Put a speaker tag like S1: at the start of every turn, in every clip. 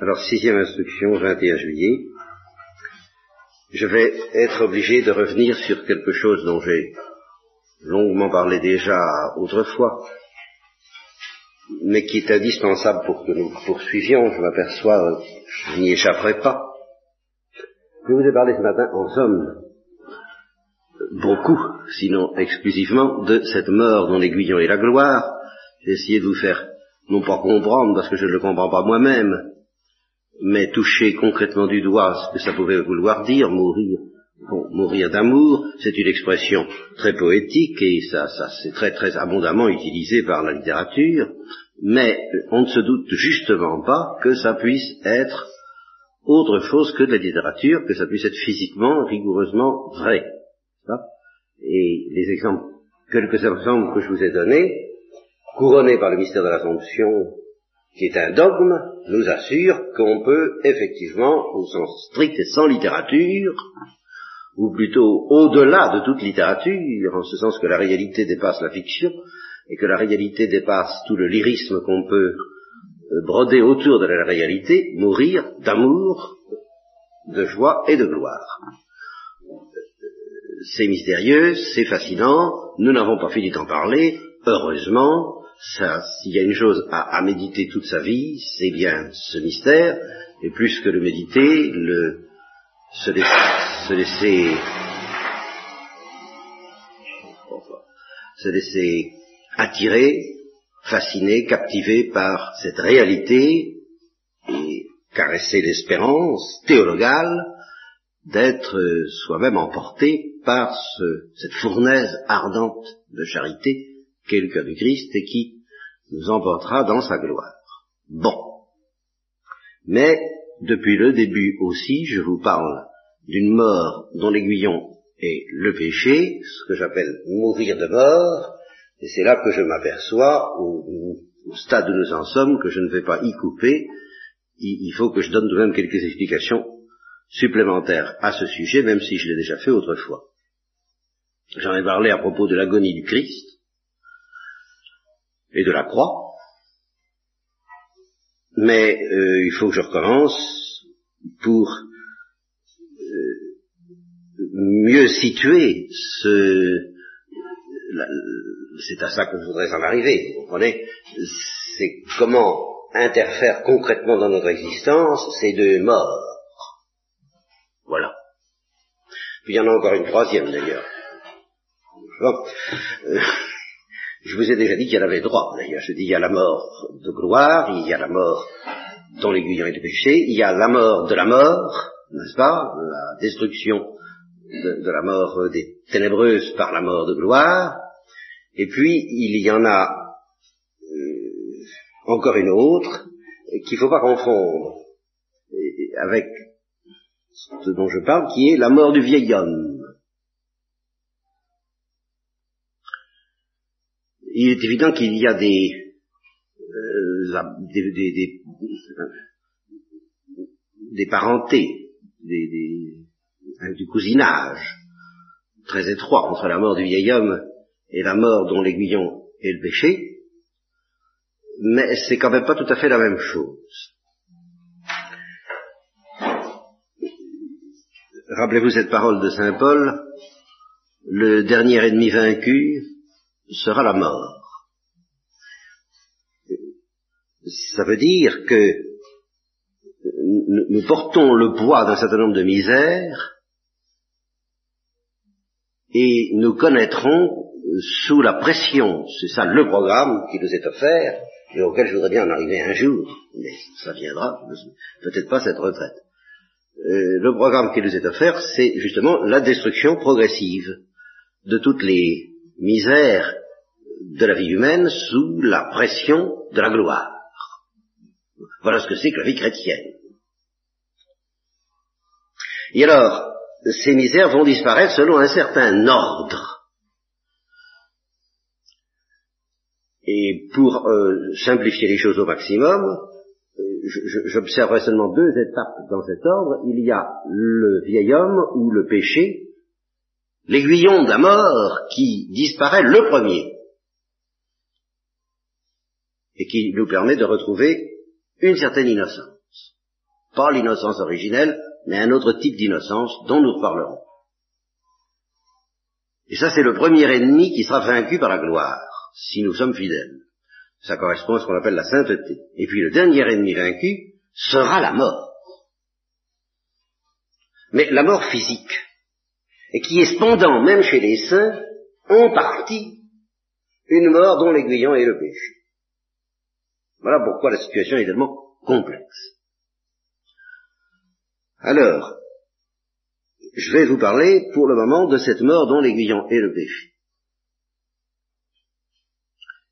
S1: Alors, sixième instruction, 21 juillet. Je vais être obligé de revenir sur quelque chose dont j'ai longuement parlé déjà autrefois, mais qui est indispensable pour que nous poursuivions. Je m'aperçois, je n'y échapperai pas. Je vous ai parlé ce matin, en somme, beaucoup, sinon exclusivement, de cette mort dont l'aiguillon est la gloire. J'ai essayé de vous faire, non pas comprendre, parce que je ne le comprends pas moi-même, mais toucher concrètement du doigt ce que ça pouvait vouloir dire, mourir. Bon, mourir d'amour, c'est une expression très poétique et ça, ça c'est très très abondamment utilisé par la littérature, mais on ne se doute justement pas que ça puisse être autre chose que de la littérature, que ça puisse être physiquement, rigoureusement vrai. Et les exemples, quelques exemples que je vous ai donnés, couronnés par le mystère de l'Assomption, qui est un dogme, nous assure qu'on peut effectivement, au sens strict et sans littérature, ou plutôt au-delà de toute littérature, en ce sens que la réalité dépasse la fiction, et que la réalité dépasse tout le lyrisme qu'on peut euh, broder autour de la réalité, mourir d'amour, de joie et de gloire. C'est mystérieux, c'est fascinant, nous n'avons pas fini d'en parler, heureusement, s'il y a une chose à, méditer toute sa vie, c'est bien ce mystère, et plus que le méditer, le, se, laisser, se laisser attirer, fasciner, captiver par cette réalité, et caresser l'espérance théologale d'être soi-même emporté par cette fournaise ardente de charité qu'est le cœur du Christ et qui nous emportera dans sa gloire. Bon. Mais, depuis le début aussi, je vous parle d'une mort dont l'aiguillon est le péché, ce que j'appelle mourir de mort, et c'est là que je m'aperçois, au, stade où nous en sommes, que je ne vais pas y couper, il, il faut que je donne de même quelques explications supplémentaires à ce sujet, même si je l'ai déjà fait autrefois. J'en ai parlé à propos de l'agonie du Christ et de la croix, mais euh, il faut que je recommence pour euh, mieux situer ce... C'est à ça que je voudrais en arriver, vous comprenez? C'est comment interfèrent concrètement dans notre existence ces deux morts. Voilà. Puis il y en a encore une troisième d'ailleurs. Euh, je vous ai déjà dit qu'il y en avait droit, d'ailleurs. Je dis il y a la mort de gloire, il y a la mort dont l'aiguillon est de péché, il y a la mort de la mort, n'est-ce pas La destruction de, la mort des ténébreuses par la mort de gloire. Et puis, il y en a euh, encore une autre qu'il ne faut pas confondre avec ce dont je parle, qui est la mort du vieil homme. Il est évident qu'il y a des, euh, des, des, des, parentés, des, du cousinage très étroit entre la mort du vieil homme et la mort dont l'aiguillon est le péché, mais c'est quand même pas tout à fait la même chose. Rappelez-vous cette parole de Saint Paul, le dernier ennemi vaincu sera la mort. Ça veut dire que nous portons le poids d'un certain nombre de misères et nous connaîtrons sous la pression, c'est ça le programme qui nous est offert et auquel je voudrais bien en arriver un jour, mais ça viendra, peut-être pas cette retraite. Euh, le programme qui nous est offert, c'est justement la destruction progressive de toutes les misère de la vie humaine sous la pression de la gloire. Voilà ce que c'est que la vie chrétienne. Et alors, ces misères vont disparaître selon un certain ordre. Et pour euh, simplifier les choses au maximum, euh, j'observerai seulement deux étapes dans cet ordre. Il y a le vieil homme ou le péché, l'aiguillon de la mort qui disparaît le premier et qui nous permet de retrouver une certaine innocence. Pas l'innocence originelle, mais un autre type d'innocence dont nous reparlerons. Et ça, c'est le premier ennemi qui sera vaincu par la gloire, si nous sommes fidèles. Ça correspond à ce qu'on appelle la sainteté. Et puis le dernier ennemi vaincu sera la mort. Mais la mort physique, et qui est cependant, même chez les saints, en partie, une mort dont l'aiguillon est le péché. Voilà pourquoi la situation est tellement complexe. Alors, je vais vous parler pour le moment de cette mort dont l'aiguillon est le péché.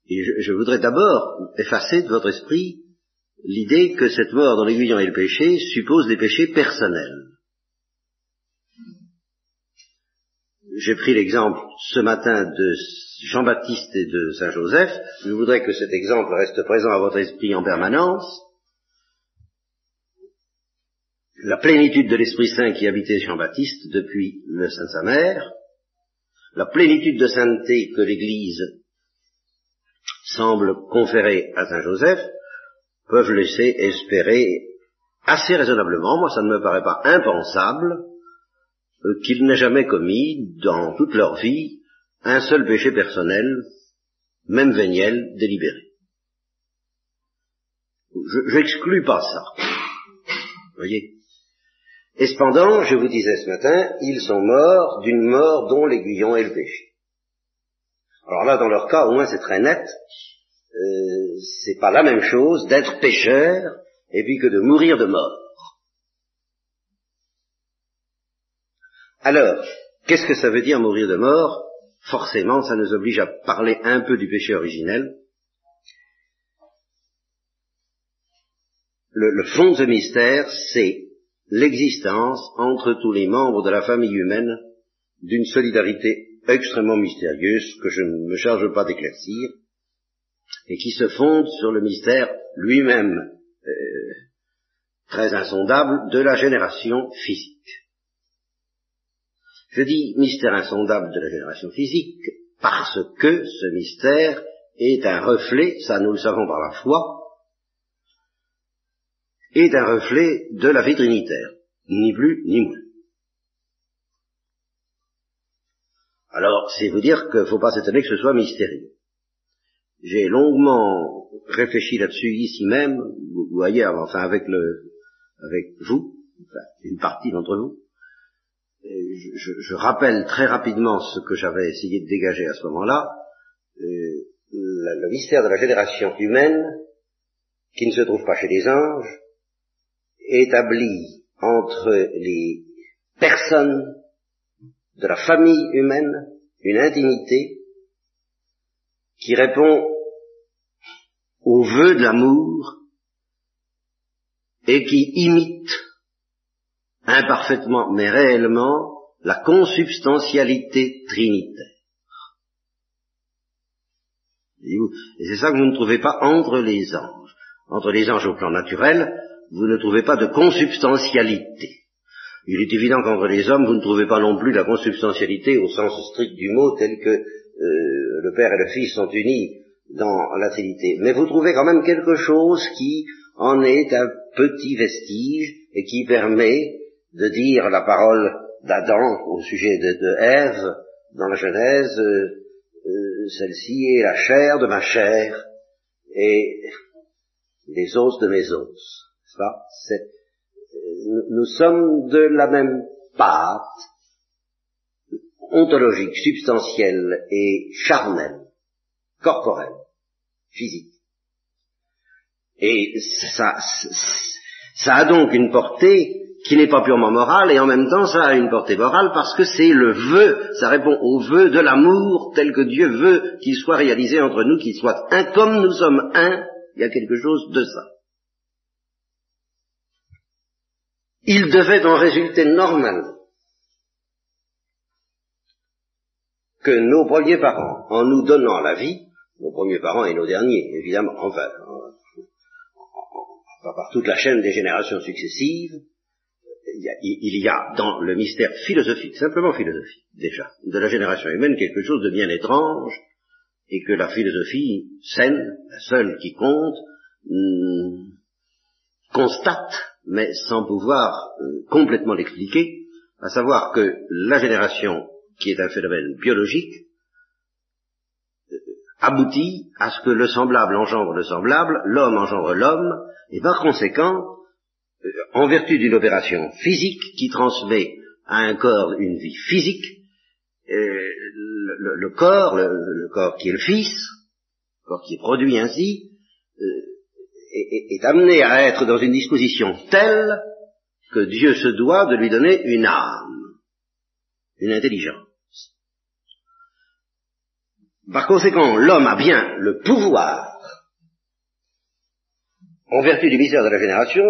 S1: Et je, voudrais d'abord effacer de votre esprit l'idée que cette mort dont l'aiguillon est le péché suppose des péchés personnels. J'ai pris l'exemple ce matin de Jean-Baptiste et de Saint-Joseph. Je voudrais que cet exemple reste présent à votre esprit en permanence. La plénitude de l'Esprit Saint qui habitait Jean-Baptiste depuis le Saint sa mère, la plénitude de sainteté que l'Église semble conférer à Saint-Joseph, peuvent laisser espérer assez raisonnablement, moi ça ne me paraît pas impensable, euh, qu'ils n'aient jamais commis dans toute leur vie un seul péché personnel, même véniel, délibéré. Je n'exclus pas ça. Voyez? Et cependant, je vous disais ce matin, ils sont morts d'une mort dont l'aiguillon est le péché. Alors là, dans leur cas, au moins c'est très net, euh, c'est pas la même chose d'être pécheur et puis que de mourir de mort. Alors, qu'est-ce que ça veut dire mourir de mort? Forcément, ça nous oblige à parler un peu du péché originel. Le, fond de ce mystère, c'est l'existence entre tous les membres de la famille humaine d'une solidarité extrêmement mystérieuse que je ne me charge pas d'éclaircir et qui se fonde sur le mystère lui-même euh, très insondable de la génération physique. Je dis mystère insondable de la génération physique parce que ce mystère est un reflet, ça nous le savons par la foi, est un reflet de la vie trinitaire, ni plus ni moins. Alors, c'est vous dire qu'il ne faut pas s'étonner que ce soit mystérieux. J'ai longuement réfléchi là-dessus ici même, ou ailleurs, enfin avec le, avec vous, enfin, une partie d'entre vous, je, je, rappelle très rapidement ce que j'avais essayé de dégager à ce moment-là, euh, le, le, mystère de la génération humaine, qui ne se trouve pas chez les anges, établi entre les personnes de la famille humaine, une intimité qui répond au vœu de l'amour et qui imite imparfaitement mais réellement, la consubstantialité trinitaire. Et c'est ça que vous ne trouvez pas entre les anges. Entre les anges au plan naturel, vous ne trouvez pas de consubstantialité. Il est évident qu'entre les hommes, vous ne trouvez pas non plus la consubstantialité au sens strict du mot, tel que euh, le Père et le Fils sont unis dans la Trinité. Mais vous trouvez quand même quelque chose qui en est un petit vestige et qui permet de dire la parole d'Adam au sujet de, Ève dans la Genèse, euh, euh, celle-ci est la chair de ma chair et les os de mes os. C'est, euh, nous sommes de la même pâte ontologique, substantielle et charnelle, corporelle, physique. Et ça, ça a donc une portée qui n'est pas purement moral, et en même temps ça a une portée morale parce que c'est le vœu, ça répond au vœu de l'amour tel que Dieu veut qu'il soit réalisé entre nous, qu'il soit un comme nous sommes un, il y a quelque chose de ça. Il devait en résulter normal que nos premiers parents, en nous donnant la vie, nos premiers parents et nos derniers, évidemment, enfin, par toute la chaîne des générations successives, il y, a, dans le mystère philosophique, simplement philosophique déjà, de la génération humaine quelque chose de bien étrange, et que la philosophie saine, la seule qui compte, hmm, constate mais sans pouvoir euh, complètement l'expliquer, à savoir que la génération, qui est un phénomène biologique, euh, aboutit à ce que le semblable engendre le semblable, l'homme engendre l'homme, et par conséquent, en vertu d'une opération physique qui transmet à un corps une vie physique, le, corps, le, corps qui est le Fils, le corps qui est produit ainsi, est, amené à être dans une disposition telle que Dieu se doit de lui donner une âme, une intelligence. Par conséquent, l'homme a bien le pouvoir, en vertu du mystère de la génération,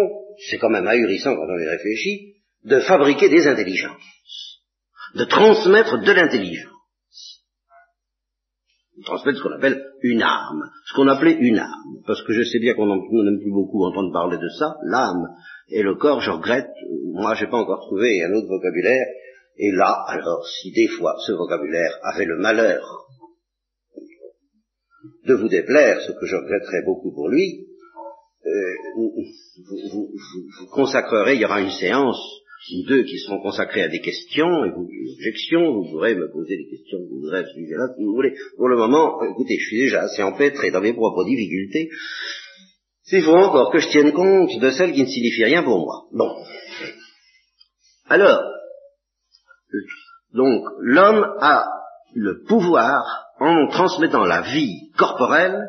S1: c'est quand même ahurissant quand on y réfléchit, de fabriquer des intelligences, de transmettre de l'intelligence. Transmettre ce qu'on appelle une âme, ce qu'on appelait une âme, parce que je sais bien qu'on n'aime plus beaucoup entendre parler de ça, l'âme. Et le corps, je regrette, moi j'ai pas encore trouvé un autre vocabulaire, et là, alors, si des fois ce vocabulaire avait le malheur de vous déplaire, ce que je regretterais beaucoup pour lui, euh, vous, vous, vous consacrerez, il y aura une séance ou deux qui seront consacrés à des questions et vous, des objections, vous pourrez me poser des questions que vous voudrez à ce sujet-là, si vous voulez. Pour le moment, écoutez, je suis déjà assez empêtré dans mes propres difficultés. Il faut encore que je tienne compte de celles qui ne signifient rien pour moi. Bon. Alors, donc, l'homme a le pouvoir, en transmettant la vie corporelle,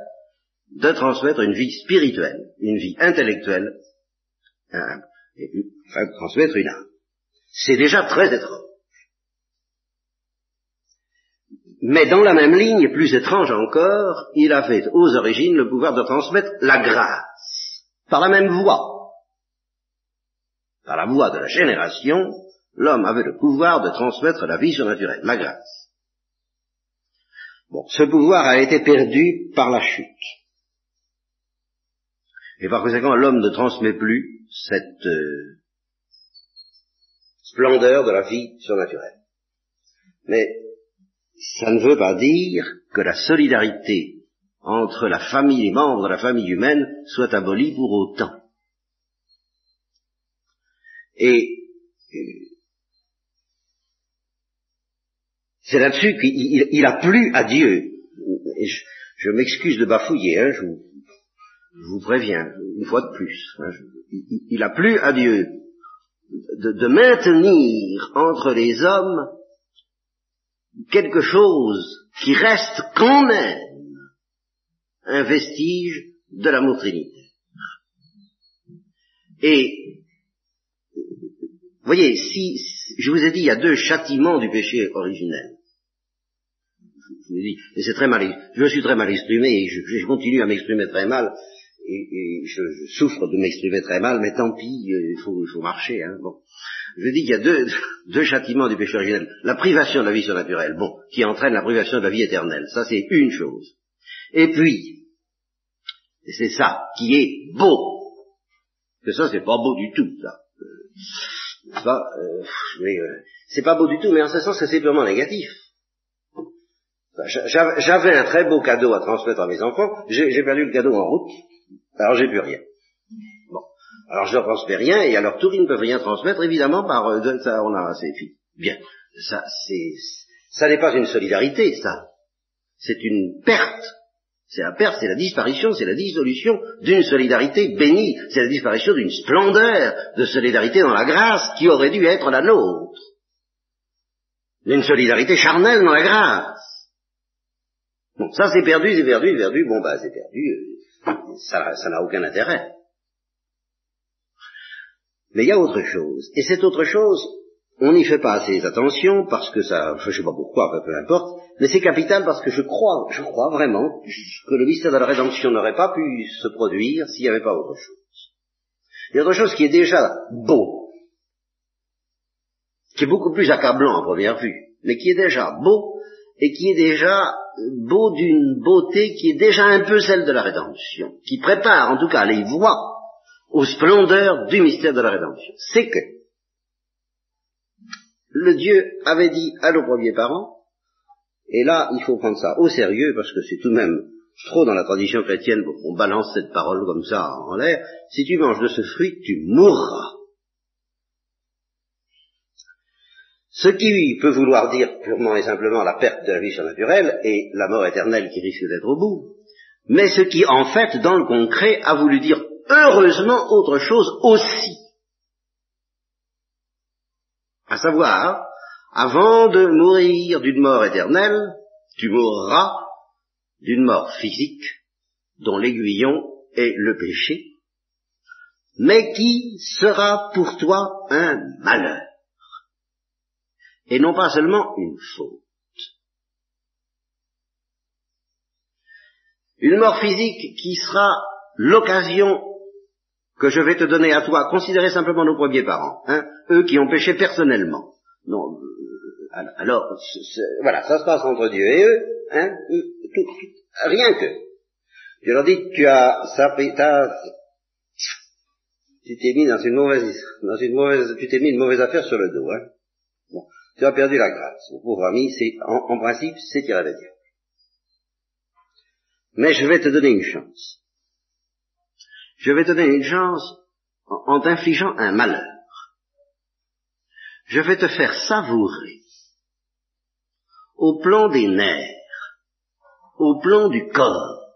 S1: de transmettre une vie spirituelle, une vie intellectuelle, hein, et, enfin, transmettre une âme. C'est déjà très étrange. Mais dans la même ligne, plus étrange encore, il avait aux origines le pouvoir de transmettre la grâce, par la même voie. Par la voie de la génération, l'homme avait le pouvoir de transmettre la vie surnaturelle, la grâce. Bon, ce pouvoir a été perdu par la chute. Et par conséquent, l'homme ne transmet plus cette euh, splendeur de la vie surnaturelle. Mais ça ne veut pas dire que la solidarité entre la famille, les membres de la famille humaine soit abolie pour autant. Et c'est là-dessus qu'il a plu à Dieu. je, m'excuse de bafouiller, hein, je, vous, préviens, une fois de plus. Hein, il a plu à Dieu de, maintenir entre les hommes quelque chose qui reste quand même un vestige de l'amour trinitaire. Et, vous voyez, si, je vous ai dit, il y a deux châtiments du péché originel. Je vous c'est très mal, je suis très mal exprimé, et je continue à m'exprimer très mal, et, je, souffre de m'exprimer très mal, mais tant pis, euh, il faut, marcher. Hein, bon. Je dis qu'il y a deux, deux châtiments du péché originel. La privation de la vie surnaturelle, bon, qui entraîne la privation de la vie éternelle. Ça, c'est une chose. Et puis, c'est ça qui est beau. Que ça, c'est pas beau du tout, ça. Euh, euh, c'est pas beau du tout, mais en ce sens c'est purement négatif. J'avais un très beau cadeau à transmettre à mes enfants, j'ai perdu le cadeau en route, alors j'ai plus rien. Bon. Alors je ne transmets rien, et alors tous ils ne peuvent rien transmettre, évidemment, par euh, ça, on a assez Bien. Ça, c'est, ça n'est pas une solidarité, ça. C'est une perte. C'est la perte, c'est la disparition, c'est la dissolution d'une solidarité bénie. C'est la disparition d'une splendeur de solidarité dans la grâce qui aurait dû être la nôtre. D'une solidarité charnelle dans la grâce. Bon, ça c'est perdu, c'est perdu, c'est perdu, bon bah c'est perdu ça n'a aucun intérêt. Mais il y a autre chose. Et cette autre chose, on n'y fait pas assez attention parce que ça, je ne sais pas pourquoi, peu importe, mais c'est capital parce que je crois, je crois vraiment que le mystère de la rédemption n'aurait pas pu se produire s'il n'y avait pas autre chose. Il y a autre chose qui est déjà beau, qui est beaucoup plus accablant à première vue, mais qui est déjà beau et qui est déjà beau d'une beauté qui est déjà un peu celle de la rédemption, qui prépare en tout cas les voies aux splendeurs du mystère de la rédemption. C'est que le Dieu avait dit à nos premiers parents, et là il faut prendre ça au sérieux parce que c'est tout de même trop dans la tradition chrétienne pour qu'on balance cette parole comme ça en l'air, si tu manges de ce fruit, tu mourras. Ce qui peut vouloir dire purement et simplement la perte de la vie surnaturelle et la mort éternelle qui risque d'être au bout, mais ce qui en fait, dans le concret, a voulu dire heureusement autre chose aussi. À savoir, avant de mourir d'une mort éternelle, tu mourras d'une mort physique dont l'aiguillon est le péché, mais qui sera pour toi un malheur, et non pas seulement une faute. Une mort physique qui sera l'occasion que je vais te donner à toi, considérer simplement nos premiers parents, hein, eux qui ont péché personnellement. Non, euh, alors, voilà, ça se passe entre Dieu et eux, hein, rien que. Je leur dis, tu as, ça, tu t'es mis dans une mauvaise, dans une mauvaise, tu t'es mis une mauvaise affaire sur le dos, hein. Tu as perdu la grâce. Mon pauvre ami, c'est, en, en principe, c'est dire. Mais je vais te donner une chance je vais te donner une chance en, t'infligeant un malheur. Je vais te faire savourer au plan des nerfs, au plan du corps,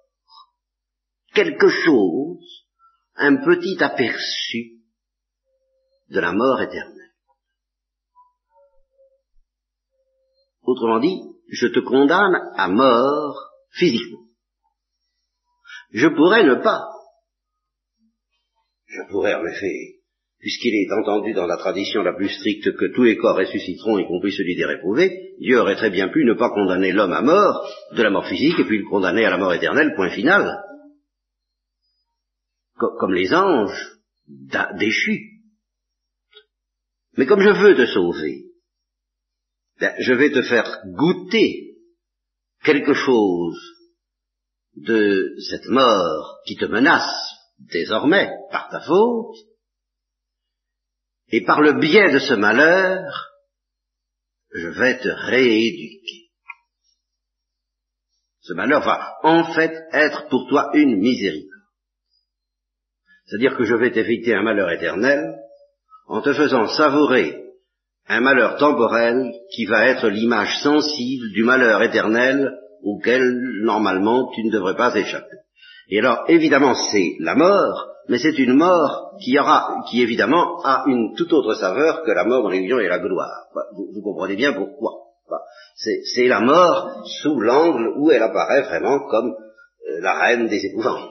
S1: quelque chose, un petit aperçu de la mort éternelle. Autrement dit, je te condamne à mort physiquement. Je pourrais ne pas je pourrais en effet, puisqu'il est entendu dans la tradition la plus stricte que tous les corps ressusciteront, y compris celui des réprouvés, Dieu aurait très bien pu ne pas condamner l'homme à mort, de la mort physique, et puis le condamner à la mort éternelle, point final. comme les anges déchus. Mais comme je veux te sauver, ben, je vais te faire goûter quelque chose de cette mort qui te menace, désormais, par ta faute, et par le biais de ce malheur, je vais te rééduquer. Ce malheur va en fait être pour toi une miséricorde. C'est-à-dire que je vais t'éviter un malheur éternel en te faisant savourer un malheur temporel qui va être l'image sensible du malheur éternel auquel normalement tu ne devrais pas échapper. Et alors, évidemment, c'est la mort, mais c'est une mort qui aura, qui évidemment a une toute autre saveur que la mort dans l'illusion et la gloire. Vous, comprenez bien pourquoi. C'est la mort sous l'angle où elle apparaît vraiment comme euh, la reine des épouvantes.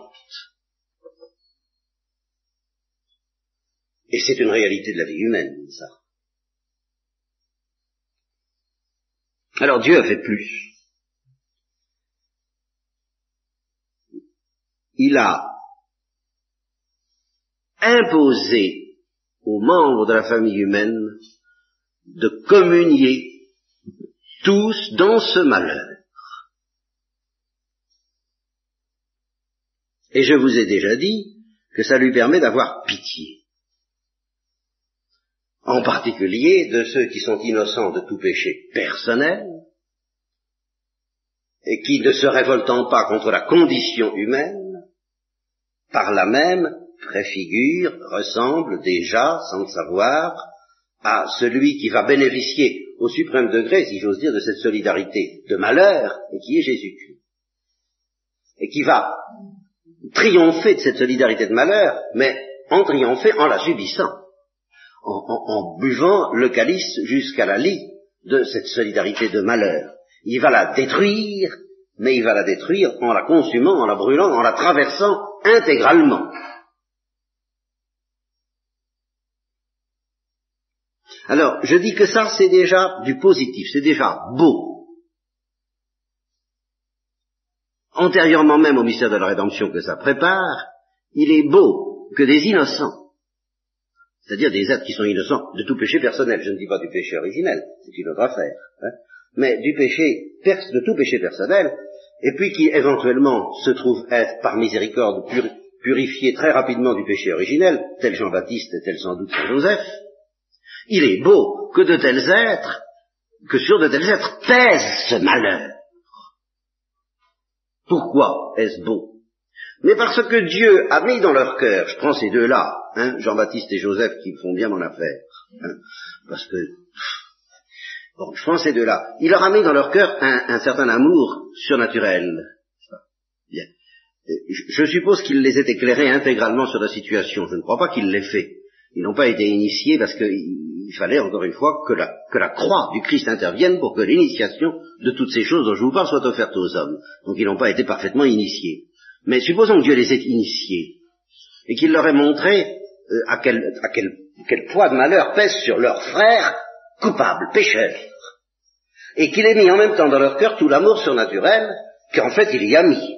S1: Et c'est une réalité de la vie humaine, ça. Alors Dieu a fait plus. il a imposé aux membres de la famille humaine de communier tous dans ce malheur. Et je vous ai déjà dit que ça lui permet d'avoir pitié. En particulier de ceux qui sont innocents de tout péché personnel et qui, ne se révoltant pas contre la condition humaine, par là même préfigure, ressemble déjà, sans le savoir, à celui qui va bénéficier au suprême degré, si j'ose dire, de cette solidarité de malheur, et qui est Jésus-Christ. Et qui va triompher de cette solidarité de malheur, mais en triompher en la subissant, en, buvant le calice jusqu'à la lie de cette solidarité de malheur. Il va la détruire, mais il va la détruire en la consumant, en la brûlant, en la traversant intégralement. Alors, je dis que ça, c'est déjà du positif, c'est déjà beau. Antérieurement même au mystère de la rédemption que ça prépare, il est beau que des innocents, c'est-à-dire des êtres qui sont innocents de tout péché personnel, je ne dis pas du péché originel, c'est une autre affaire, hein, mais du péché, de tout péché personnel, et puis qui éventuellement se trouve être par miséricorde purifié très rapidement du péché originel, tel Jean-Baptiste et tel sans doute Saint Joseph, il est beau que de tels êtres, que sur de tels êtres pèse ce malheur. Pourquoi est-ce beau? Mais parce que Dieu a mis dans leur cœur, je prends ces deux-là, hein, Jean-Baptiste et Joseph qui font bien mon affaire, hein, parce que, bon, je prends ces deux-là, il leur a mis dans leur cœur un, un certain amour surnaturel. Bien. Je suppose qu'il les ait éclairés intégralement sur la situation. Je ne crois pas qu'il l'ait fait. Ils n'ont pas été initiés parce qu'il fallait, encore une fois, que la, que la croix du Christ intervienne pour que l'initiation de toutes ces choses dont je vous parle soit offerte aux hommes. Donc ils n'ont pas été parfaitement initiés. Mais supposons que Dieu les ait initiés et qu'il leur ait montré euh, à, quel, poids de malheur pèse sur leurs frères coupables, pécheurs, et qu'il ait mis en même temps dans leur cœur tout l'amour surnaturel qu'en fait il y a mis.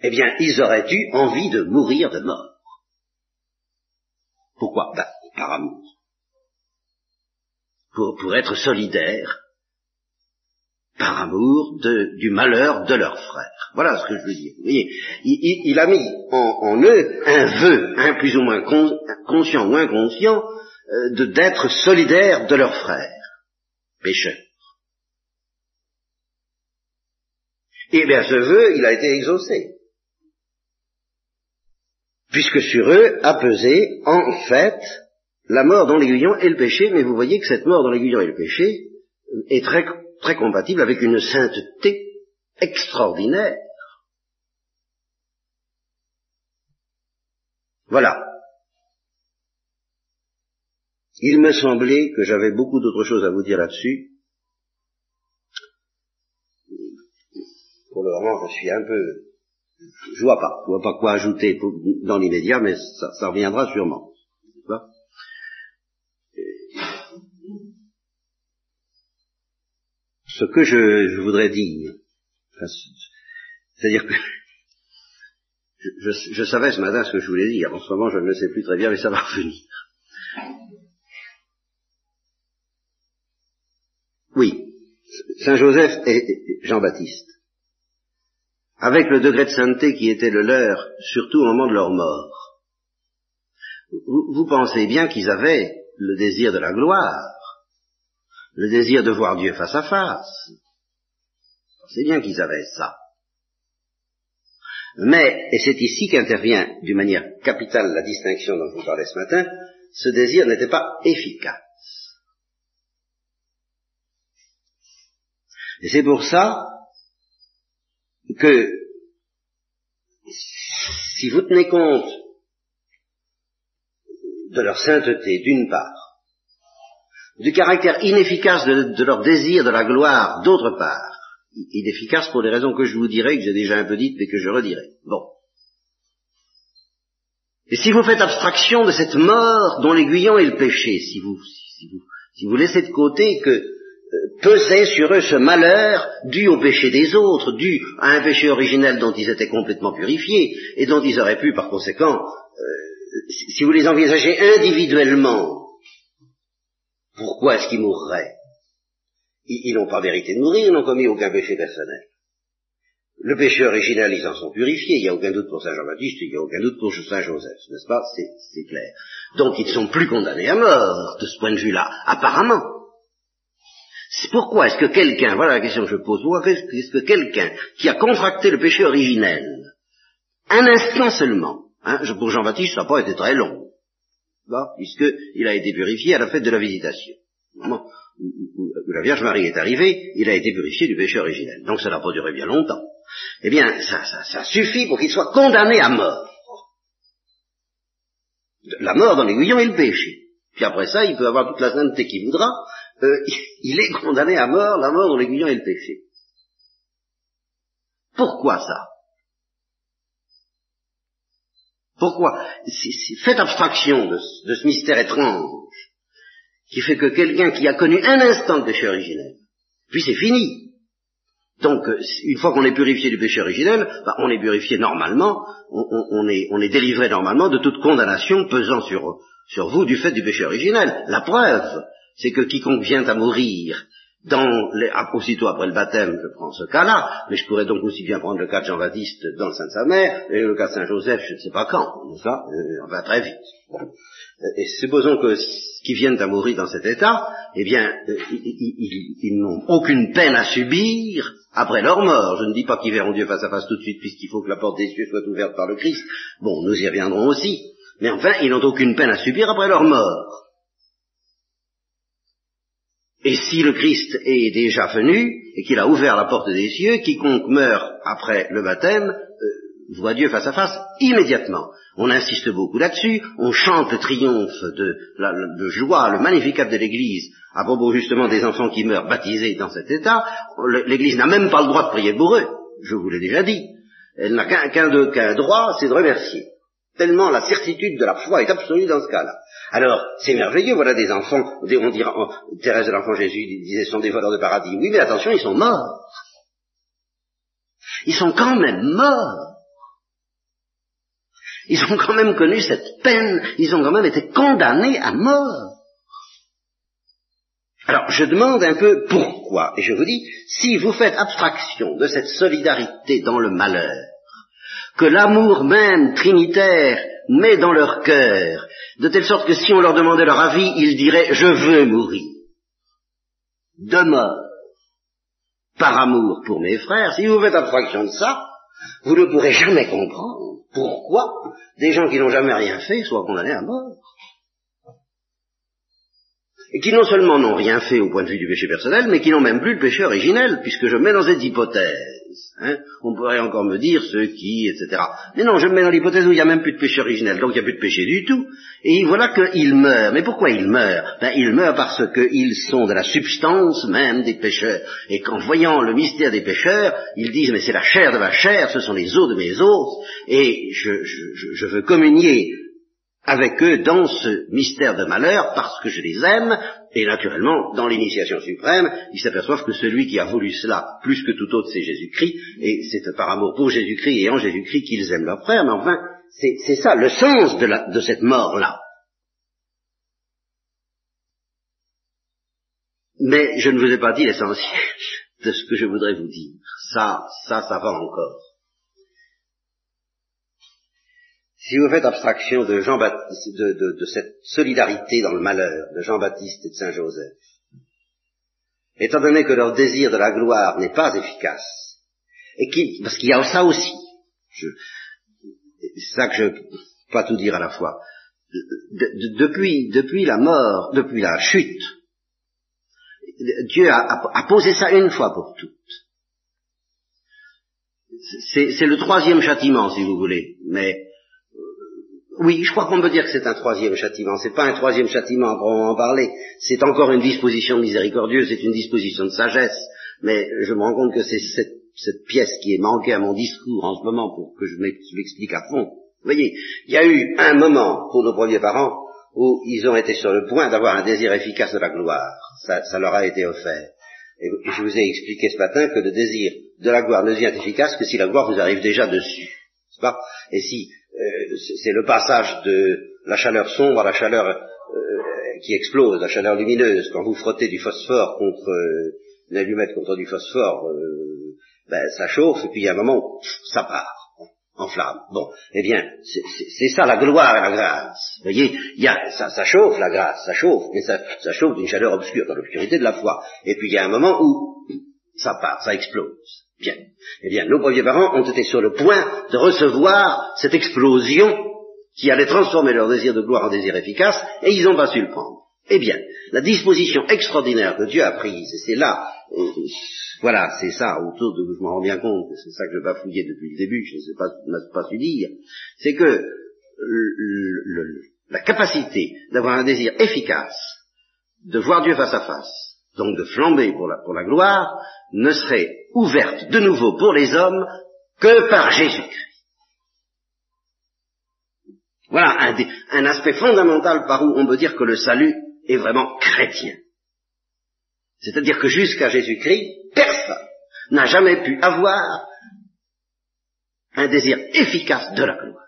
S1: Eh bien, ils auraient eu envie de mourir de mort. Pourquoi? Ben, Par amour. Pour, être solidaire, par amour de, du malheur de leurs frères. Voilà ce que je veux dire. Vous voyez, il, il, a mis en, en, eux un vœu, un plus ou moins con, conscient ou inconscient, euh, d'être solidaires de leurs frères, pécheurs. Et bien ce vœu, il a été exaucé puisque sur eux a pesé, en fait, la mort dans l'aiguillon et le péché, mais vous voyez que cette mort dans l'aiguillon et le péché est très, très compatible avec une sainteté extraordinaire. Voilà. Il me semblait que j'avais beaucoup d'autres choses à vous dire là-dessus. Pour le moment, je suis un peu je vois pas, je vois pas quoi ajouter dans l'immédiat, mais ça, reviendra sûrement. Ce que je, voudrais dire, c'est-à-dire que je, je, savais ce matin ce que je voulais dire, en ce moment je ne le sais plus très bien, mais ça va revenir. Oui, Saint Joseph et Jean-Baptiste. Avec le degré de sainteté qui était le leur, surtout au moment de leur mort. Vous, pensez bien qu'ils avaient le désir de la gloire, le désir de voir Dieu face à face. C'est bien qu'ils avaient ça. Mais, et c'est ici qu'intervient d'une manière capitale la distinction dont vous parlais ce matin, ce désir n'était pas efficace. Et c'est pour ça que si vous tenez compte de leur sainteté, d'une part, du caractère inefficace de, leur désir de la gloire, d'autre part, inefficace pour les raisons que je vous dirai, que j'ai déjà un peu dites, mais que je redirai. Bon. Et si vous faites abstraction de cette mort dont l'aiguillon est le péché, si vous, laissez de côté que pesait sur eux ce malheur dû au péché des autres, dû à un péché originel dont ils étaient complètement purifiés et dont ils auraient pu, par conséquent, euh, si vous les envisagez individuellement, pourquoi est-ce qu'ils mourraient? Ils, n'ont pas vérité de mourir, ils n'ont commis aucun péché personnel. Le péché originel, ils en sont purifiés, il n'y a aucun doute pour Saint Jean-Baptiste, il n'y a aucun doute pour Saint Joseph, n'est-ce pas? C'est clair. Donc ils ne sont plus condamnés à mort, de ce point de vue-là, apparemment. Pourquoi est-ce que quelqu'un, voilà la question que je pose, pourquoi est-ce que quelqu'un qui a contracté le péché originel, un instant seulement, hein, pour Jean-Baptiste, ça n'a pas été très long, puisqu'il a été purifié à la fête de la visitation. la Vierge Marie est arrivée, il a été purifié du péché originel. Donc ça n'a pas duré bien longtemps. Eh bien, ça, ça suffit pour qu'il soit condamné à mort. La mort dans l'aiguillon est le péché. Puis après ça, il peut avoir toute la sainteté qu'il voudra, euh, il est condamné à mort, la mort dans l'aiguillon est le péché. Pourquoi ça? Pourquoi Faites abstraction de, ce mystère étrange qui fait que quelqu'un qui a connu un instant le péché originel, puis c'est fini. Donc, euh, une fois qu'on est purifié du péché originel, bah, on est purifié normalement, on, est, délivré normalement de toute condamnation pesant sur vous du fait du péché originel. La preuve, c'est que quiconque vient à mourir dans les, aussitôt après le baptême, je prends ce cas-là, mais je pourrais donc aussi bien prendre le cas de Jean-Baptiste dans le sein de sa mère, et le cas de Saint-Joseph, je ne sais pas quand, ça, euh, on va très vite. Et supposons que qui viennent à mourir dans cet état, eh bien, euh, ils, n'ont aucune peine à subir après leur mort. Je ne dis pas qu'ils verront Dieu face à face tout de suite, puisqu'il faut que la porte des cieux soit ouverte par le Christ. Bon, nous y reviendrons aussi. Mais enfin, ils n'ont aucune peine à subir après leur mort. Et si le Christ est déjà venu et qu'il a ouvert la porte des cieux, quiconque meurt après le baptême euh, voit Dieu face à face immédiatement. On insiste beaucoup là-dessus, on chante le triomphe de, la, joie, le magnificat de l'Église, à propos justement des enfants qui meurent baptisés dans cet état. L'Église n'a même pas le droit de prier pour eux, je vous l'ai déjà dit. Elle n'a qu'un droit, c'est de remercier. Tellement la certitude de la foi est absolue dans ce cas-là. Alors, c'est merveilleux, voilà des enfants, on dira, Thérèse de l'enfant Jésus disait, sont des voleurs de paradis. Oui, mais attention, ils sont morts. Ils sont quand même morts. Ils ont quand même connu cette peine, ils ont quand même été condamnés à mort. Alors, je demande un peu pourquoi, et je vous dis, si vous faites abstraction de cette solidarité dans le malheur, que l'amour même trinitaire met dans leur cœur, de telle sorte que si on leur demandait leur avis, ils diraient je veux mourir. De mort. Par amour pour mes frères, si vous faites abstraction de ça, vous ne pourrez jamais comprendre pourquoi des gens qui n'ont jamais rien fait soient condamnés à mort. Et qui non seulement n'ont rien fait au point de vue du péché personnel, mais qui n'ont même plus le péché originel, puisque je mets dans cette hypothèse Hein. On pourrait encore me dire ceux qui, etc. Mais non, je me mets dans l'hypothèse où il n'y a même plus de péché originel, donc il n'y a plus de péché du tout. Et voilà qu'ils meurent. Mais pourquoi ils meurent ben, Ils meurent parce qu'ils sont de la substance même des pécheurs. Et qu'en voyant le mystère des pécheurs, ils disent, mais c'est la chair de ma chair, ce sont les os de mes os, et je veux communier avec eux dans ce mystère de malheur parce que je les aime, et naturellement, dans l'initiation suprême, ils s'aperçoivent que celui qui a voulu cela plus que tout autre, c'est Jésus-Christ, et c'est par amour pour Jésus-Christ et en Jésus-Christ qu'ils aiment leur frère, mais enfin, c'est ça le sens de, de cette mort-là. Mais je ne vous ai pas dit l'essentiel de ce que je voudrais vous dire. Ça, ça, ça va encore. Si vous faites abstraction de, Jean de, de, cette solidarité dans le malheur de Jean-Baptiste et de Saint Joseph, étant donné que leur désir de la gloire n'est pas efficace, et qui, parce qu'il y a ça aussi, c'est ça que je peux pas tout dire à la fois, depuis, depuis la mort, depuis la chute, Dieu a, a posé ça une fois pour toutes. C'est le troisième châtiment, si vous voulez, mais oui, je crois qu'on peut dire que c'est un troisième châtiment. C'est pas un troisième châtiment à en parler. C'est encore une disposition miséricordieuse, c'est une disposition de sagesse. Mais je me rends compte que c'est cette, pièce qui est manquée à mon discours en ce moment pour que je m'explique à fond. Vous voyez, il y a eu un moment pour nos premiers parents où ils ont été sur le point d'avoir un désir efficace de la gloire. Ça, ça leur a été offert. Et je vous ai expliqué ce matin que le désir de la gloire ne devient efficace que si la gloire vous arrive déjà dessus. Pas? Et si c'est le passage de la chaleur sombre à la chaleur euh, qui explose, la chaleur lumineuse. Quand vous frottez du phosphore contre euh, une allumette contre du phosphore, ben, ça chauffe et puis il y a un moment, ça part en flamme. Bon, eh bien, c'est ça la gloire et la grâce. Vous voyez, y a, ça, ça, chauffe la grâce, ça chauffe, mais ça, ça chauffe d'une chaleur obscure, dans l'obscurité de la foi. Et puis il y a un moment où ça part, ça explose. Bien. Eh bien, nos premiers parents ont été sur le point de recevoir cette explosion qui allait transformer leur désir de gloire en désir efficace, et ils n'ont pas su le prendre. Eh bien, la disposition extraordinaire que Dieu a prise, et c'est là, euh, voilà, c'est ça, autour de, je m'en rends bien compte, c'est ça que je bafouillais depuis le début, je ne sais pas, pas su dire, c'est que la capacité d'avoir un désir efficace, de voir Dieu face à face, donc de flamber pour la, gloire, ne serait ouverte de nouveau pour les hommes que par Jésus-Christ. Voilà un, aspect fondamental par où on peut dire que le salut est vraiment chrétien. C'est-à-dire que jusqu'à Jésus-Christ, personne n'a jamais pu avoir un désir efficace de la gloire.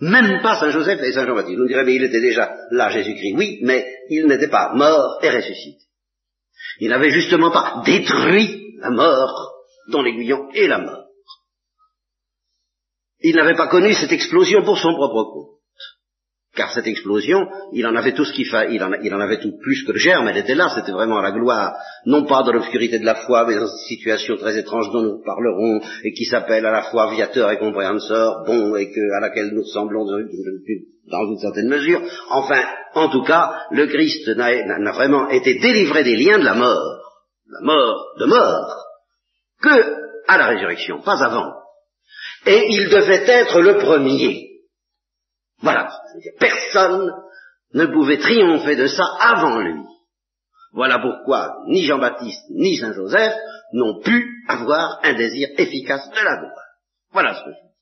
S1: Même pas Saint Joseph et Saint Jean-Baptiste. Me direz, mais il était déjà là, Jésus-Christ. Oui, mais il n'était pas mort et ressuscité. Il n'avait justement pas détruit la mort dans l'aiguillon et la mort. Il n'avait pas connu cette explosion pour son propre compte. Car cette explosion, il en avait tout ce qu'il fallait, il, en, avait tout plus que le germe, elle était là, c'était vraiment la gloire, non pas dans l'obscurité de la foi, mais dans cette situation très étrange dont nous parlerons, et qui s'appelle à la fois viateur et compréhenseur, bon, et que, à laquelle nous ressemblons dans une, certaine mesure. Enfin, en tout cas, le Christ n'a vraiment été délivré des liens de la mort, la mort de mort, que à la résurrection, pas avant. Et il devait être le premier. Voilà. Personne ne pouvait triompher de ça avant lui. Voilà pourquoi ni Jean-Baptiste ni Saint Joseph n'ont pu avoir un désir efficace de la gloire. Voilà ce que je dis.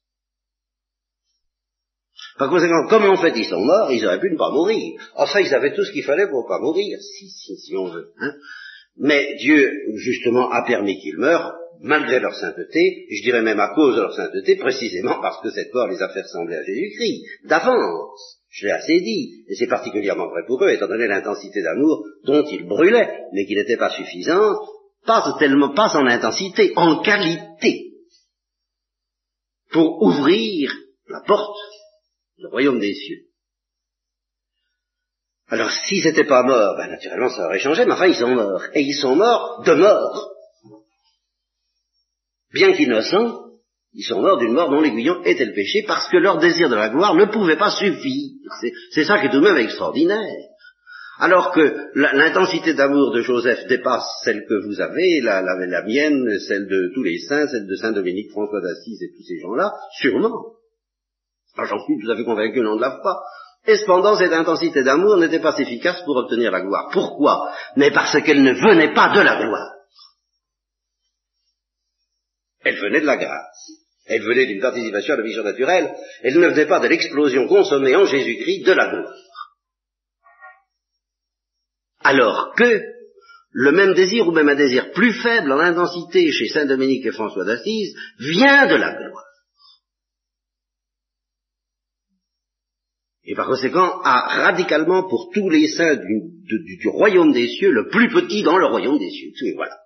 S1: Par conséquent, comme en fait ils sont morts, ils auraient pu ne pas mourir. Enfin, ils avaient tout ce qu'il fallait pour ne pas mourir, si, si, si on veut. Hein. Mais Dieu, justement, a permis qu'ils meurent malgré leur sainteté, je dirais même à cause de leur sainteté, précisément parce que cette mort les a fait ressembler à Jésus-Christ, d'avance. Je l'ai assez dit, et c'est particulièrement vrai pour eux, étant donné l'intensité d'amour dont ils brûlaient, mais qui n'était pas suffisante, pas tellement, pas en intensité, en qualité, pour ouvrir la porte du royaume des cieux. Alors, s'ils n'étaient pas morts, ben, naturellement, ça aurait changé, mais enfin, ils sont morts. Et ils sont morts de mort bien qu'innocents, ils sont morts d'une mort dont l'aiguillon était le péché, parce que leur désir de la gloire ne pouvait pas suffire. C'est ça qui est tout de même extraordinaire. Alors que l'intensité d'amour de Joseph dépasse celle que vous avez, la, mienne, celle de tous les saints, celle de Saint Dominique, François d'Assise et tous ces gens-là, sûrement. J'en suis tout à fait convaincu, non de la foi. Et cependant, cette intensité d'amour n'était pas efficace pour obtenir la gloire. Pourquoi? Mais parce qu'elle ne venait pas de la gloire. Elle venait de la grâce. Elle venait d'une participation à la vision naturelle. Elle ne venait pas de l'explosion consommée en Jésus-Christ de la gloire. Alors que le même désir ou même un désir plus faible en intensité chez Saint Dominique et François d'Assise vient de la gloire. Et par conséquent a radicalement pour tous les saints du, royaume des cieux le plus petit dans le royaume des cieux. voilà.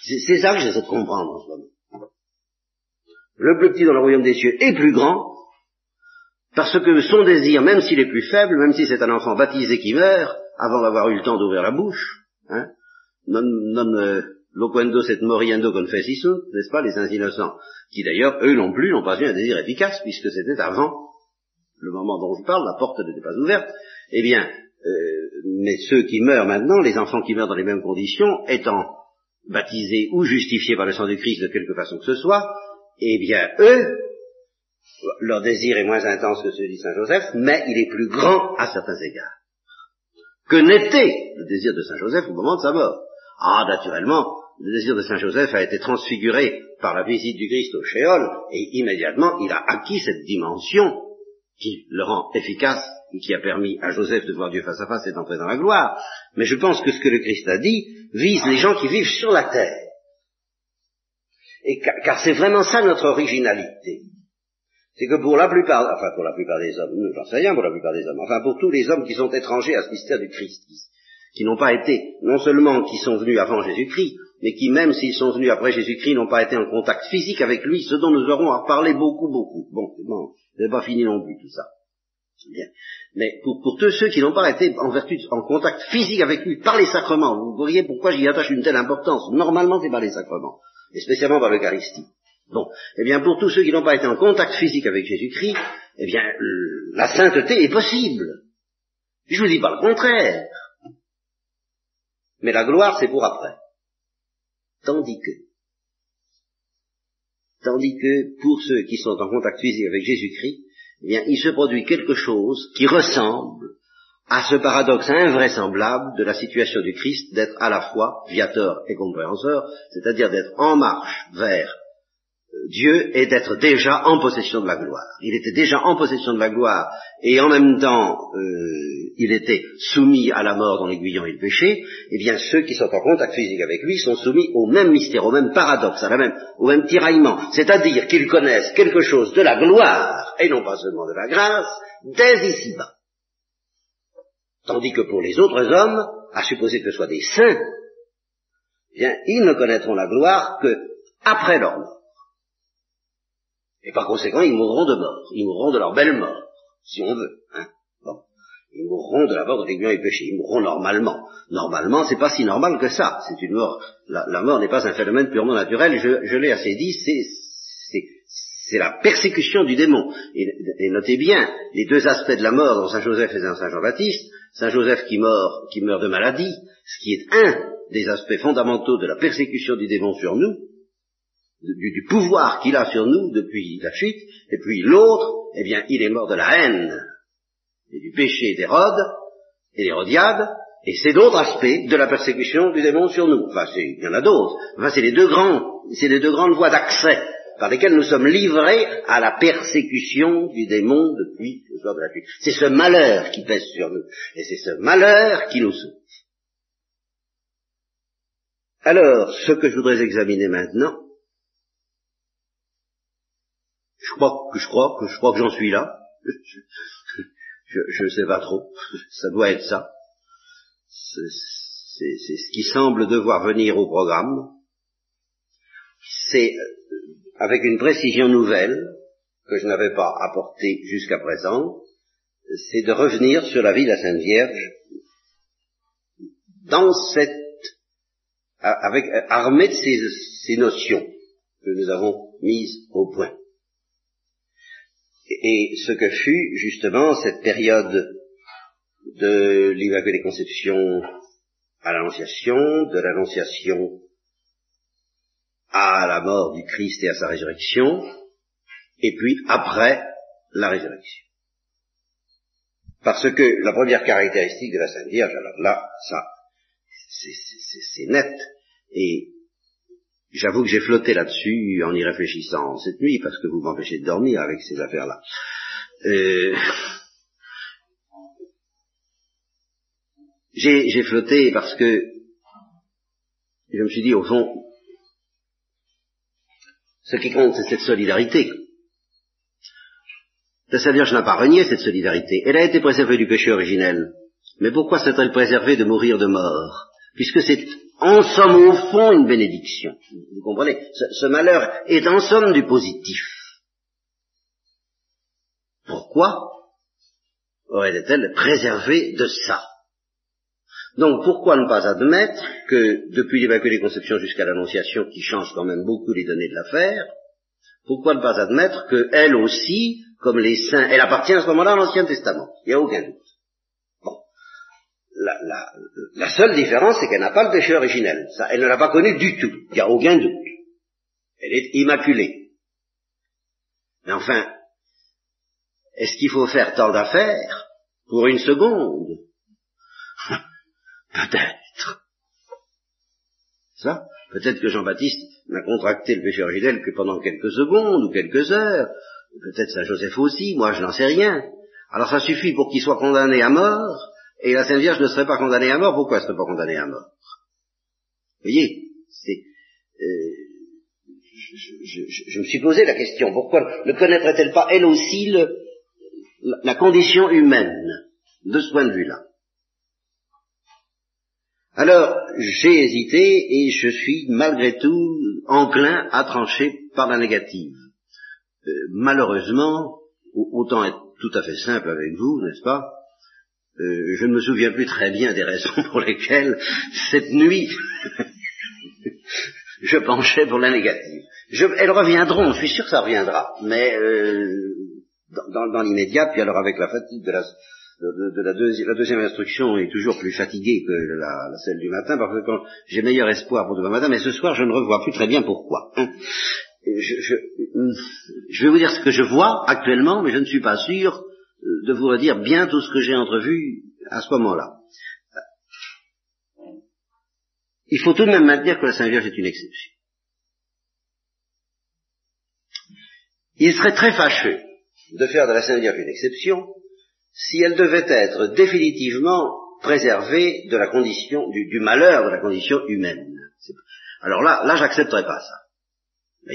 S1: C'est ça que j'essaie de comprendre en ce moment. Le plus petit dans le royaume des cieux est plus grand, parce que son désir, même s'il est plus faible, même si c'est un enfant baptisé qui meurt, avant d'avoir eu le temps d'ouvrir la bouche, hein, non, non euh, loquendo moriendo confessisso, n'est-ce pas, les saints innocents, qui d'ailleurs, eux non plus, n'ont pas eu un désir efficace, puisque c'était avant le moment dont je parle, la porte n'était pas ouverte, eh bien, euh, mais ceux qui meurent maintenant, les enfants qui meurent dans les mêmes conditions, étant baptisés ou justifiés par le sang du Christ de quelque façon que ce soit, eh bien eux, leur désir est moins intense que celui de Saint Joseph, mais il est plus grand à certains égards. Que n'était le désir de Saint Joseph au moment de sa mort Ah, naturellement, le désir de Saint Joseph a été transfiguré par la visite du Christ au Shéol, et immédiatement il a acquis cette dimension qui le rend efficace et qui a permis à Joseph de voir Dieu face à face et d'entrer dans la gloire. Mais je pense que ce que le Christ a dit vise les gens qui vivent sur la terre. Et car, c'est vraiment ça notre originalité. C'est que pour la plupart, enfin pour la plupart des hommes, j'en sais rien pour la plupart des hommes, enfin pour tous les hommes qui sont étrangers à ce mystère du Christ, qui n'ont pas été, non seulement qui sont venus avant Jésus-Christ, mais qui même s'ils sont venus après Jésus-Christ n'ont pas été en contact physique avec lui, ce dont nous aurons à reparler beaucoup, beaucoup. Bon, bon, c'est pas fini non plus tout ça. Mais pour, tous ceux qui n'ont pas été en vertu en contact physique avec lui par les sacrements, vous voyez pourquoi j'y attache une telle importance. Normalement, c'est par les sacrements, et spécialement par l'Eucharistie. Bon, eh bien, pour tous ceux qui n'ont pas été en contact physique avec Jésus-Christ, eh bien, la sainteté est possible. Je vous dis pas le contraire. Mais la gloire, c'est pour après. Tandis que, tandis que pour ceux qui sont en contact physique avec Jésus-Christ, eh il se produit quelque chose qui ressemble à ce paradoxe invraisemblable de la situation du Christ d'être à la fois viateur et compréhenseur, c'est-à-dire d'être en marche vers Dieu est d'être déjà en possession de la gloire. Il était déjà en possession de la gloire et en même temps euh, il était soumis à la mort dans l'aiguillon et le péché. Eh bien ceux qui sont en contact physique avec lui sont soumis au même mystère, au même paradoxe, à la même, au même tiraillement. C'est-à-dire qu'ils connaissent quelque chose de la gloire et non pas seulement de la grâce dès ici-bas. Tandis que pour les autres hommes, à supposer que ce soit des saints, eh bien, ils ne connaîtront la gloire que après leur. Et par conséquent, ils mourront de mort. Ils mourront de leur belle mort, si on veut. Hein. Ils mourront de la mort de l'aiguillon et péché. Ils mourront normalement. Normalement, c'est pas si normal que ça. C'est une mort. La, mort n'est pas un phénomène purement naturel. Je, l'ai assez dit. C'est, c'est la persécution du démon. Et, notez bien les deux aspects de la mort dans Saint Joseph et dans Saint Jean-Baptiste. Saint Joseph qui meurt, qui meurt de maladie, ce qui est un des aspects fondamentaux de la persécution du démon sur nous, du, pouvoir qu'il a sur nous depuis la chute, et puis l'autre, eh bien, il est mort de la haine et du péché d'Hérode et d'Hérodiade, et c'est d'autres aspects de la persécution du démon sur nous. Enfin, il y en a d'autres. Enfin, c'est les deux grands, c'est les deux grandes voies d'accès par lesquelles nous sommes livrés à la persécution du démon depuis le soir de la chute. C'est ce malheur qui pèse sur nous, et c'est ce malheur qui nous sauve. Alors, ce que je voudrais examiner maintenant, je crois que je crois que je crois que j'en suis là. Je ne sais pas trop. Ça doit être ça. C'est ce qui semble devoir venir au programme. C'est euh, avec une précision nouvelle que je n'avais pas apportée jusqu'à présent, c'est de revenir sur la vie de la Sainte Vierge dans cette avec armée de ces, ces notions que nous avons mises au point et ce que fut justement cette période de l'Immaculée Conception à l'Annonciation, de l'Annonciation à la mort du Christ et à sa résurrection, et puis après la résurrection. Parce que la première caractéristique de la Sainte Vierge, alors là, ça, c'est net, et J'avoue que j'ai flotté là-dessus en y réfléchissant cette nuit, parce que vous m'empêchez de dormir avec ces affaires-là. Euh... J'ai flotté parce que je me suis dit, au fond, ce qui compte, c'est cette solidarité. Sainte Vierge n'a pas renié cette solidarité. Elle a été préservée du péché originel. Mais pourquoi s'est-elle préservée de mourir de mort? Puisque c'est en somme au fond une bénédiction. Vous comprenez? Ce, malheur est en somme du positif. Pourquoi aurait-elle préservé de ça? Donc pourquoi ne pas admettre que depuis l'Immaculée Conception jusqu'à l'Annonciation, qui change quand même beaucoup les données de l'affaire, pourquoi ne pas admettre qu'elle aussi, comme les saints, elle appartient à ce moment-là à l'Ancien Testament? Il n'y a aucun doute la, seule différence, c'est qu'elle n'a pas le péché originel. Elle ne l'a pas connu du tout. Il n'y a aucun doute. Elle est immaculée. Mais enfin, est-ce qu'il faut faire tant d'affaires pour une seconde Peut-être. Ça Peut-être que Jean-Baptiste n'a contracté le péché originel que pendant quelques secondes ou quelques heures. Peut-être Saint Joseph aussi, moi je n'en sais rien. Alors ça suffit pour qu'il soit condamné à mort et la Sainte Vierge ne serait pas condamnée à mort, pourquoi elle ne serait pas condamnée à mort? Vous voyez, c'est, euh, je, me suis posé la question, pourquoi ne connaîtrait-elle pas elle aussi la, condition humaine de ce point de vue-là? Alors, j'ai hésité et je suis malgré tout enclin à trancher par la négative. Euh, malheureusement, autant être tout à fait simple avec vous, n'est-ce pas? Euh, je ne me souviens plus très bien des raisons pour lesquelles cette nuit je penchais pour la négative. elles reviendront, je suis sûr que ça reviendra, mais euh, dans, l'immédiat, puis alors avec la fatigue de la, de, la, deuxième instruction est toujours plus fatiguée que la, celle du matin, parce que j'ai meilleur espoir pour demain matin, mais ce soir je ne revois plus très bien pourquoi. Hein. Je, je, vais vous dire ce que je vois actuellement, mais je ne suis pas sûr de vous redire bien tout ce que j'ai entrevu à ce moment-là. Il faut tout de même maintenir que la Sainte Vierge est une exception. Il serait très fâcheux de faire de la Sainte Vierge une exception si elle devait être définitivement préservée de la condition, du, malheur de la condition humaine. Alors là, là, j'accepterais pas ça.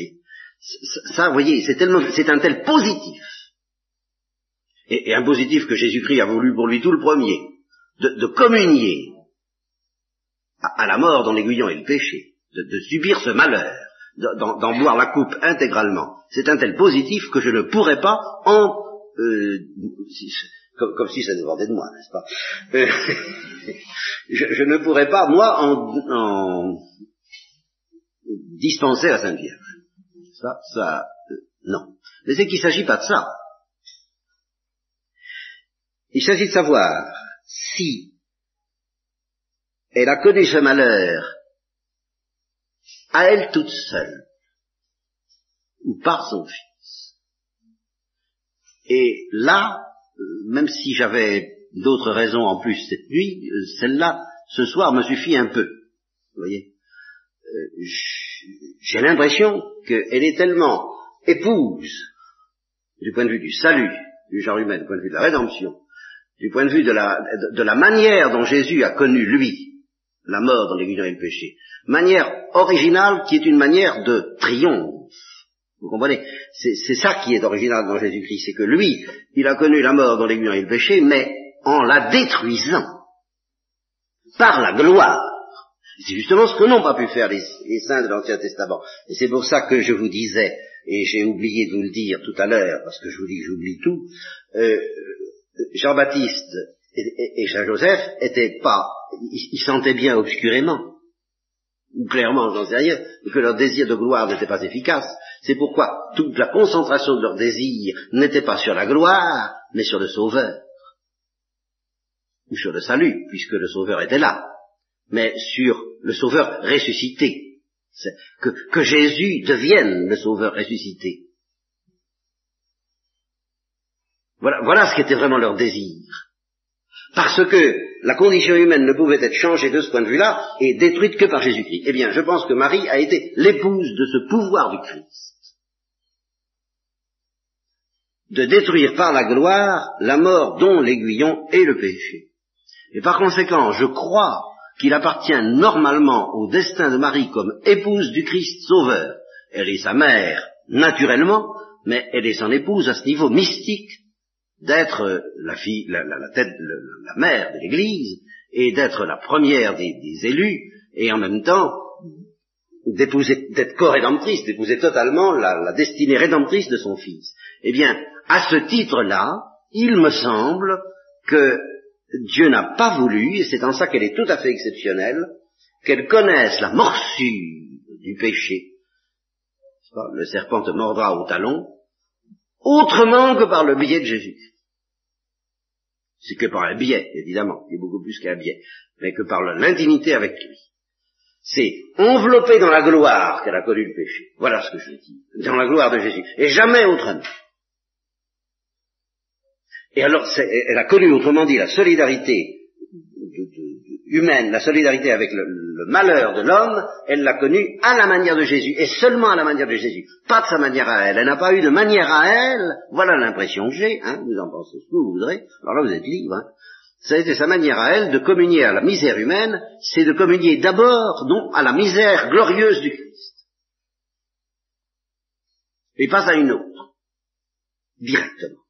S1: Ça, vous voyez, c'est c'est un tel positif et, un positif que Jésus-Christ a voulu pour lui tout le premier, de, communier à, la mort dans l'aiguillon et le péché, de, subir ce malheur, d'en boire la coupe intégralement, c'est un tel positif que je ne pourrais pas en... Euh, comme, si ça dépendait de moi, n'est-ce pas? Euh, je, ne pourrais pas, moi, en, dispenser la Sainte Vierge. Ça, ça, euh, non. Mais c'est qu'il ne s'agit pas de ça. Il s'agit de savoir si elle a connu ce malheur à elle toute seule ou par son fils. Et là, euh, même si j'avais d'autres raisons en plus cette nuit, euh, celle-là, ce soir, me suffit un peu. Vous voyez euh, J'ai l'impression qu'elle est tellement épouse du point de vue du salut du genre humain, du point de vue de la rédemption, du point de vue de la, de, la manière dont Jésus a connu, lui, la mort dans l'aiguillon et le péché, manière originale qui est une manière de triomphe. Vous comprenez? C'est ça qui est original dans Jésus-Christ, c'est que lui, il a connu la mort dans l'aiguillon et le péché, mais en la détruisant par la gloire. C'est justement ce que n'ont pas pu faire les, saints de l'Ancien Testament. Et c'est pour ça que je vous disais, et j'ai oublié de vous le dire tout à l'heure, parce que je vous dis que j'oublie tout, euh, Jean-Baptiste et, Saint-Joseph étaient pas, ils, sentaient bien obscurément, ou clairement, j'en sais rien, que leur désir de gloire n'était pas efficace. C'est pourquoi toute la concentration de leur désir n'était pas sur la gloire, mais sur le Sauveur, ou sur le salut, puisque le Sauveur était là, mais sur le Sauveur ressuscité. Que Jésus devienne le Sauveur ressuscité. Voilà, voilà ce qui était vraiment leur désir. Parce que la condition humaine ne pouvait être changée de ce point de vue-là et détruite que par Jésus-Christ. Eh bien, je pense que Marie a été l'épouse de ce pouvoir du Christ. De détruire par la gloire la mort dont l'aiguillon est le péché. Et par conséquent, je crois qu'il appartient normalement au destin de Marie comme épouse du Christ Sauveur. Elle est sa mère, naturellement, mais elle est son épouse à ce niveau mystique d'être la fille, la, tête, la, mère de l'Église, et d'être la première des, élus, et en même temps d'épouser, d'être co-rédemptrice, d'épouser totalement la, destinée rédemptrice de son fils. Eh bien, à ce titre-là, il me semble que Dieu n'a pas voulu, et c'est en ça qu'elle est tout à fait exceptionnelle, qu'elle connaisse la morsure du péché. Le serpent te mordra au talon, autrement que par le biais de Jésus. C'est que par un biais, évidemment, il a beaucoup plus qu'un biais, mais que par l'intimité avec lui. C'est enveloppé dans la gloire qu'elle a connu le péché. Voilà ce que je dis. Dans la gloire de Jésus. Et jamais autrement. Et alors, elle a connu, autrement dit, la solidarité humaine, la solidarité avec le, malheur de l'homme, elle l'a connue à la manière de Jésus, et seulement à la manière de Jésus, pas de sa manière à elle. Elle n'a pas eu de manière à elle, voilà l'impression que j'ai, hein, vous en pensez ce que vous voudrez, alors là vous êtes libre, hein. Ça a été sa manière à elle de communier à la misère humaine, c'est de communier d'abord, non, à la misère glorieuse du Christ. Et pas à une autre. Directement.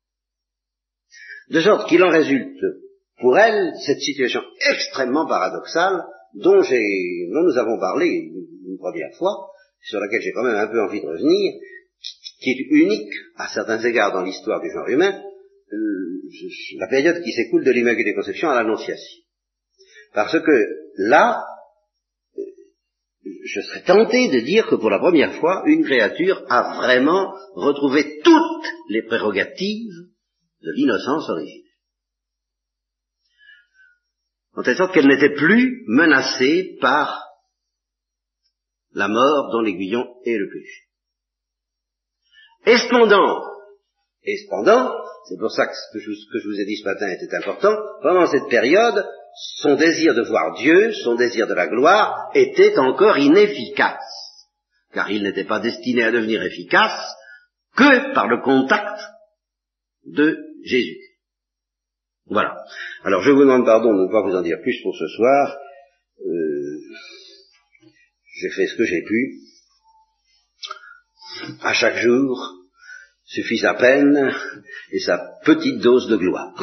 S1: De sorte qu'il en résulte pour elle cette situation extrêmement paradoxale dont, nous avons parlé une, première fois, sur laquelle j'ai quand même un peu envie de revenir, qui est unique à certains égards dans l'histoire du genre humain, euh, la période qui s'écoule de l'Immaculée Conception à l'Annonciation. Parce que là, je serais tenté de dire que pour la première fois, une créature a vraiment retrouvé toutes les prérogatives de l'innocence originelle en telle sorte qu'elle n'était plus menacée par la mort dans l'aiguillon et le péché. Et cependant, et cependant, c'est pour ça que ce que, je, vous ai dit ce matin était important, pendant cette période, son désir de voir Dieu, son désir de la gloire, était encore inefficace, car il n'était pas destiné à devenir efficace que par le contact de Jésus. Voilà. Alors je vous demande pardon de ne pas vous en dire plus pour ce soir. Euh, j'ai fait ce que j'ai pu. À chaque jour suffit sa peine et sa petite dose de gloire.